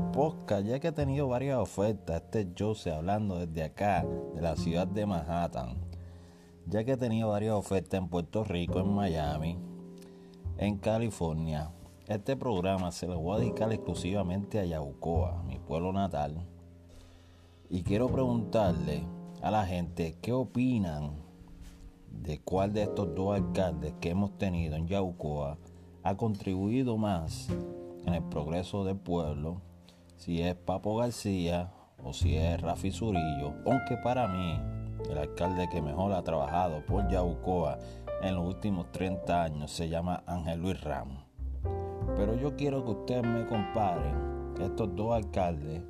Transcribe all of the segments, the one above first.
podcast, ya que he tenido varias ofertas. Este es Jose hablando desde acá, de la ciudad de Manhattan. Ya que he tenido varias ofertas en Puerto Rico, en Miami, en California. Este programa se lo voy a dedicar exclusivamente a Yabucoa, mi pueblo natal. Y quiero preguntarle a la gente qué opinan de cuál de estos dos alcaldes que hemos tenido en Yabucoa ha contribuido más en el progreso del pueblo, si es Papo García o si es Rafi Zurillo, aunque para mí el alcalde que mejor ha trabajado por Yabucoa en los últimos 30 años se llama Ángel Luis Ramos. Pero yo quiero que ustedes me comparen estos dos alcaldes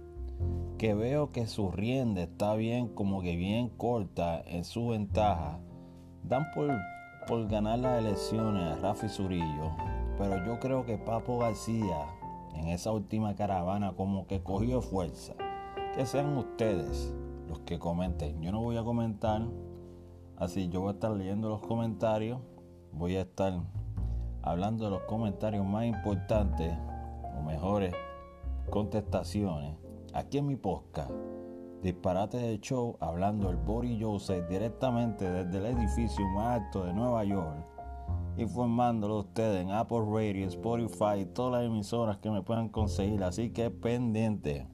que veo que su rienda está bien como que bien corta en su ventaja. Dan por, por ganar las elecciones a Rafi Zurillo pero yo creo que Papo García en esa última caravana como que cogió fuerza. Que sean ustedes los que comenten. Yo no voy a comentar, así yo voy a estar leyendo los comentarios, voy a estar hablando de los comentarios más importantes o mejores contestaciones aquí en mi podcast. Disparate de show hablando el Boris Joseph directamente desde el edificio más alto de Nueva York informándolo a ustedes en Apple Radio, Spotify todas las emisoras que me puedan conseguir. Así que pendiente.